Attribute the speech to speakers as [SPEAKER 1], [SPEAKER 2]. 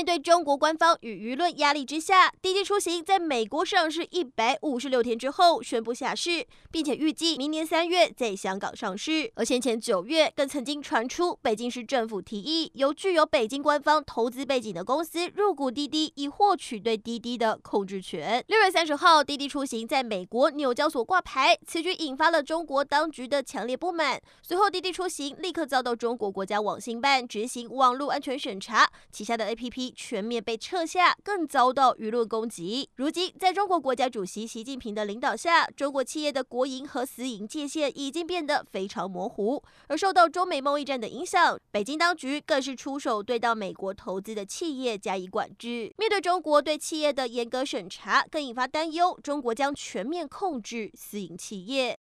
[SPEAKER 1] 面对中国官方与舆论压力之下，滴滴出行在美国上市一百五十六天之后宣布下市，并且预计明年三月在香港上市。而先前九月更曾经传出北京市政府提议由具有北京官方投资背景的公司入股滴滴，以获取对滴滴的控制权。六月三十号，滴滴出行在美国纽交所挂牌，此举引发了中国当局的强烈不满。随后，滴滴出行立刻遭到中国国家网信办执行网络安全审查，旗下的 APP。全面被撤下，更遭到舆论攻击。如今，在中国国家主席习近平的领导下，中国企业的国营和私营界限已经变得非常模糊。而受到中美贸易战的影响，北京当局更是出手对到美国投资的企业加以管制。面对中国对企业的严格审查，更引发担忧，中国将全面控制私营企业。